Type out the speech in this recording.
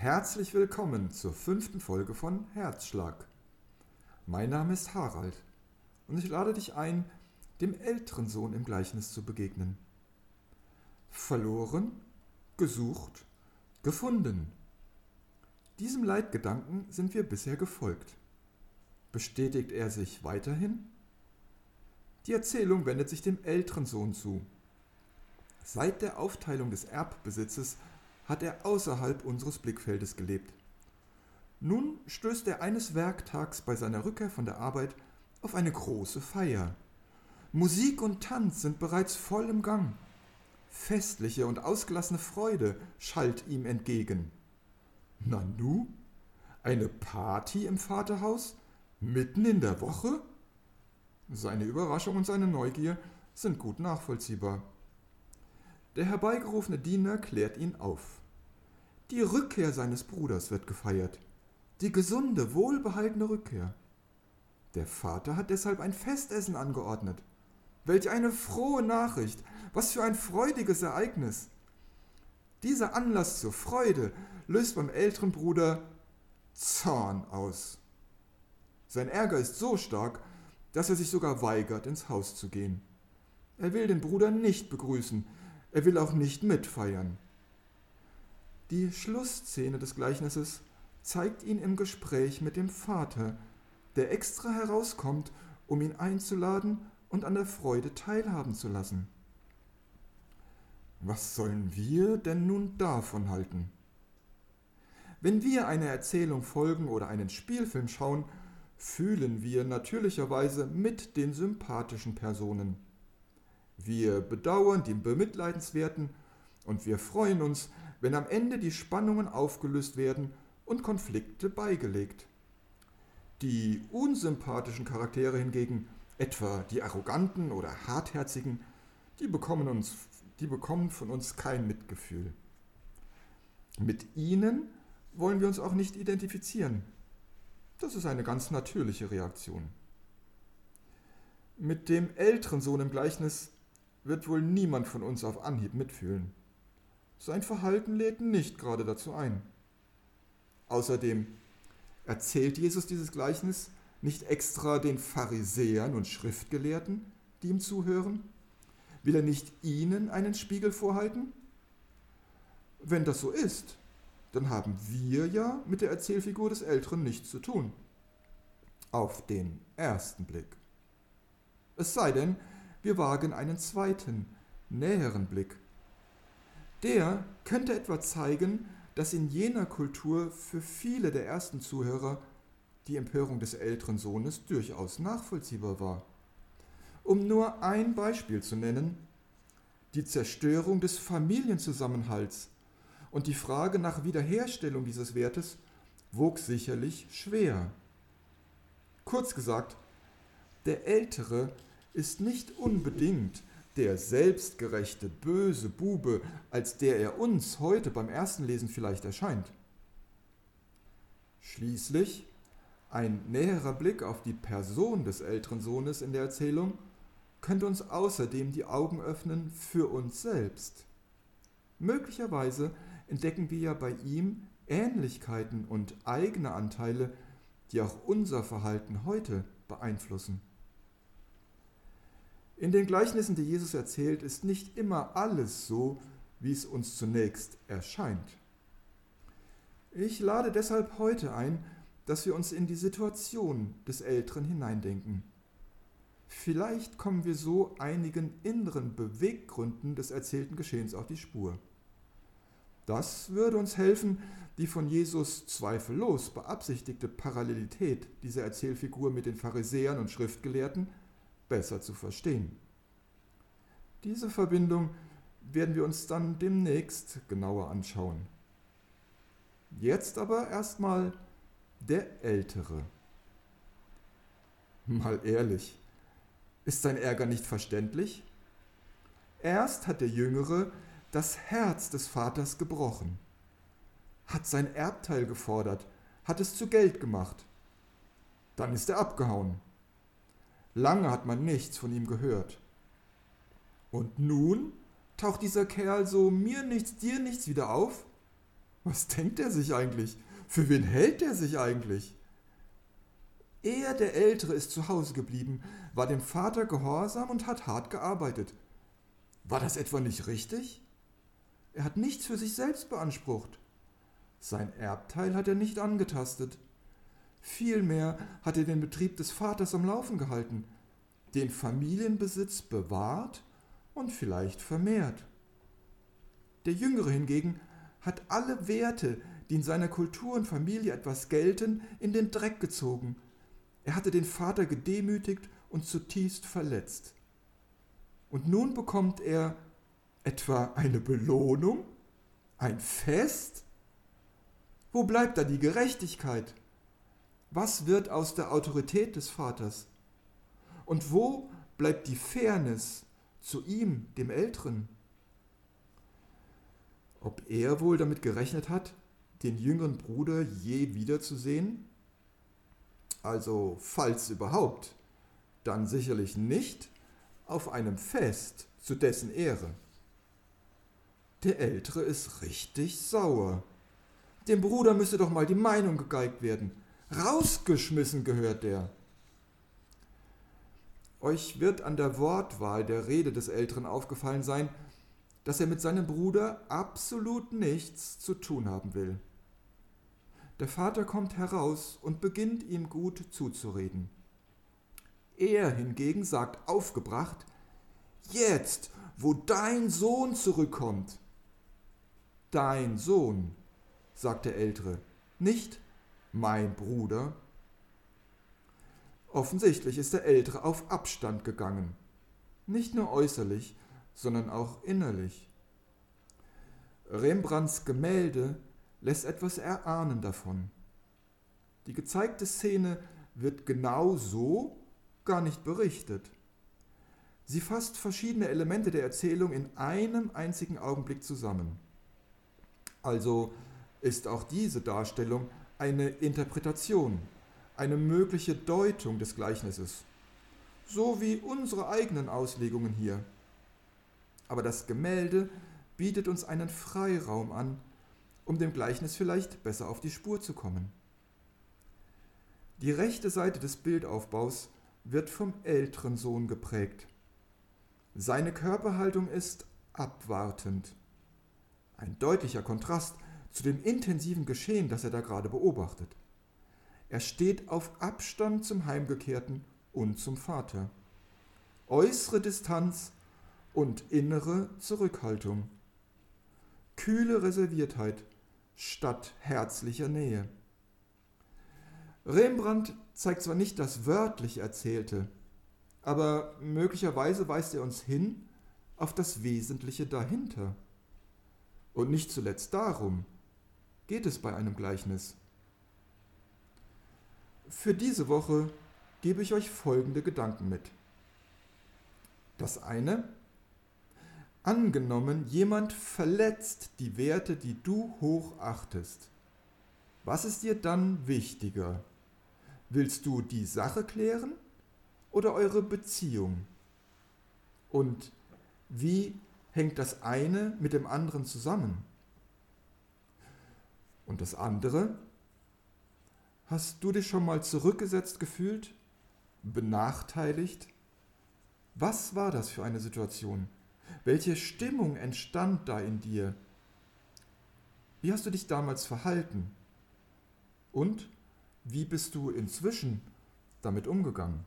Herzlich willkommen zur fünften Folge von Herzschlag. Mein Name ist Harald und ich lade dich ein, dem älteren Sohn im Gleichnis zu begegnen. Verloren, gesucht, gefunden. Diesem Leitgedanken sind wir bisher gefolgt. Bestätigt er sich weiterhin? Die Erzählung wendet sich dem älteren Sohn zu. Seit der Aufteilung des Erbbesitzes hat er außerhalb unseres Blickfeldes gelebt. Nun stößt er eines Werktags bei seiner Rückkehr von der Arbeit auf eine große Feier. Musik und Tanz sind bereits voll im Gang. Festliche und ausgelassene Freude schallt ihm entgegen. Nanu? Eine Party im Vaterhaus? Mitten in der Woche? Seine Überraschung und seine Neugier sind gut nachvollziehbar. Der herbeigerufene Diener klärt ihn auf. Die Rückkehr seines Bruders wird gefeiert. Die gesunde, wohlbehaltene Rückkehr. Der Vater hat deshalb ein Festessen angeordnet. Welch eine frohe Nachricht, was für ein freudiges Ereignis. Dieser Anlass zur Freude löst beim älteren Bruder Zorn aus. Sein Ärger ist so stark, dass er sich sogar weigert, ins Haus zu gehen. Er will den Bruder nicht begrüßen, er will auch nicht mitfeiern. Die Schlussszene des Gleichnisses zeigt ihn im Gespräch mit dem Vater, der extra herauskommt, um ihn einzuladen und an der Freude teilhaben zu lassen. Was sollen wir denn nun davon halten? Wenn wir einer Erzählung folgen oder einen Spielfilm schauen, fühlen wir natürlicherweise mit den sympathischen Personen. Wir bedauern die bemitleidenswerten und wir freuen uns, wenn am Ende die Spannungen aufgelöst werden und Konflikte beigelegt. Die unsympathischen Charaktere hingegen, etwa die arroganten oder hartherzigen, die bekommen, uns, die bekommen von uns kein Mitgefühl. Mit ihnen wollen wir uns auch nicht identifizieren. Das ist eine ganz natürliche Reaktion. Mit dem älteren Sohn im Gleichnis wird wohl niemand von uns auf Anhieb mitfühlen. Sein Verhalten lädt nicht gerade dazu ein. Außerdem erzählt Jesus dieses Gleichnis nicht extra den Pharisäern und Schriftgelehrten, die ihm zuhören? Will er nicht ihnen einen Spiegel vorhalten? Wenn das so ist, dann haben wir ja mit der Erzählfigur des Älteren nichts zu tun. Auf den ersten Blick. Es sei denn, wir wagen einen zweiten, näheren Blick der könnte etwa zeigen, dass in jener Kultur für viele der ersten Zuhörer die Empörung des älteren Sohnes durchaus nachvollziehbar war. Um nur ein Beispiel zu nennen, die Zerstörung des Familienzusammenhalts und die Frage nach Wiederherstellung dieses Wertes wog sicherlich schwer. Kurz gesagt, der Ältere ist nicht unbedingt der selbstgerechte, böse Bube, als der er uns heute beim ersten Lesen vielleicht erscheint. Schließlich ein näherer Blick auf die Person des älteren Sohnes in der Erzählung könnte uns außerdem die Augen öffnen für uns selbst. Möglicherweise entdecken wir ja bei ihm Ähnlichkeiten und eigene Anteile, die auch unser Verhalten heute beeinflussen. In den Gleichnissen, die Jesus erzählt, ist nicht immer alles so, wie es uns zunächst erscheint. Ich lade deshalb heute ein, dass wir uns in die Situation des Älteren hineindenken. Vielleicht kommen wir so einigen inneren Beweggründen des erzählten Geschehens auf die Spur. Das würde uns helfen, die von Jesus zweifellos beabsichtigte Parallelität dieser Erzählfigur mit den Pharisäern und Schriftgelehrten besser zu verstehen. Diese Verbindung werden wir uns dann demnächst genauer anschauen. Jetzt aber erstmal der Ältere. Mal ehrlich, ist sein Ärger nicht verständlich? Erst hat der Jüngere das Herz des Vaters gebrochen, hat sein Erbteil gefordert, hat es zu Geld gemacht. Dann ist er abgehauen. Lange hat man nichts von ihm gehört. Und nun taucht dieser Kerl so mir nichts, dir nichts wieder auf? Was denkt er sich eigentlich? Für wen hält er sich eigentlich? Er, der Ältere, ist zu Hause geblieben, war dem Vater gehorsam und hat hart gearbeitet. War das etwa nicht richtig? Er hat nichts für sich selbst beansprucht. Sein Erbteil hat er nicht angetastet. Vielmehr hat er den Betrieb des Vaters am Laufen gehalten, den Familienbesitz bewahrt und vielleicht vermehrt. Der Jüngere hingegen hat alle Werte, die in seiner Kultur und Familie etwas gelten, in den Dreck gezogen. Er hatte den Vater gedemütigt und zutiefst verletzt. Und nun bekommt er etwa eine Belohnung? Ein Fest? Wo bleibt da die Gerechtigkeit? Was wird aus der Autorität des Vaters? Und wo bleibt die Fairness zu ihm, dem Älteren? Ob er wohl damit gerechnet hat, den jüngeren Bruder je wiederzusehen? Also, falls überhaupt, dann sicherlich nicht auf einem Fest zu dessen Ehre. Der Ältere ist richtig sauer. Dem Bruder müsste doch mal die Meinung gegeigt werden. Rausgeschmissen gehört der. Euch wird an der Wortwahl der Rede des Älteren aufgefallen sein, dass er mit seinem Bruder absolut nichts zu tun haben will. Der Vater kommt heraus und beginnt ihm gut zuzureden. Er hingegen sagt aufgebracht, Jetzt, wo dein Sohn zurückkommt. Dein Sohn, sagt der Ältere, nicht mein Bruder. Offensichtlich ist der Ältere auf Abstand gegangen, nicht nur äußerlich, sondern auch innerlich. Rembrandts Gemälde lässt etwas erahnen davon. Die gezeigte Szene wird genau so gar nicht berichtet. Sie fasst verschiedene Elemente der Erzählung in einem einzigen Augenblick zusammen. Also ist auch diese Darstellung eine Interpretation, eine mögliche Deutung des Gleichnisses, so wie unsere eigenen Auslegungen hier. Aber das Gemälde bietet uns einen Freiraum an, um dem Gleichnis vielleicht besser auf die Spur zu kommen. Die rechte Seite des Bildaufbaus wird vom älteren Sohn geprägt. Seine Körperhaltung ist abwartend. Ein deutlicher Kontrast zu dem intensiven Geschehen, das er da gerade beobachtet. Er steht auf Abstand zum Heimgekehrten und zum Vater. Äußere Distanz und innere Zurückhaltung. Kühle Reserviertheit statt herzlicher Nähe. Rembrandt zeigt zwar nicht das wörtlich Erzählte, aber möglicherweise weist er uns hin auf das Wesentliche dahinter. Und nicht zuletzt darum geht es bei einem Gleichnis. Für diese Woche gebe ich euch folgende Gedanken mit. Das eine, Angenommen, jemand verletzt die Werte, die du hochachtest. Was ist dir dann wichtiger? Willst du die Sache klären oder eure Beziehung? Und wie hängt das eine mit dem anderen zusammen? Und das andere? Hast du dich schon mal zurückgesetzt gefühlt? Benachteiligt? Was war das für eine Situation? Welche Stimmung entstand da in dir? Wie hast du dich damals verhalten? Und wie bist du inzwischen damit umgegangen?